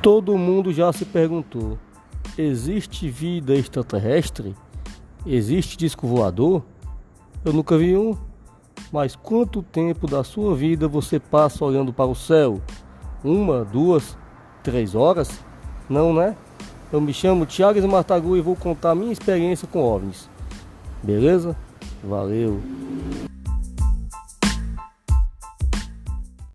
Todo mundo já se perguntou: existe vida extraterrestre? Existe disco voador? Eu nunca vi um. Mas quanto tempo da sua vida você passa olhando para o céu? Uma, duas, três horas? Não, né? Eu me chamo Thiago Martagu e vou contar minha experiência com OVNIs. Beleza? Valeu!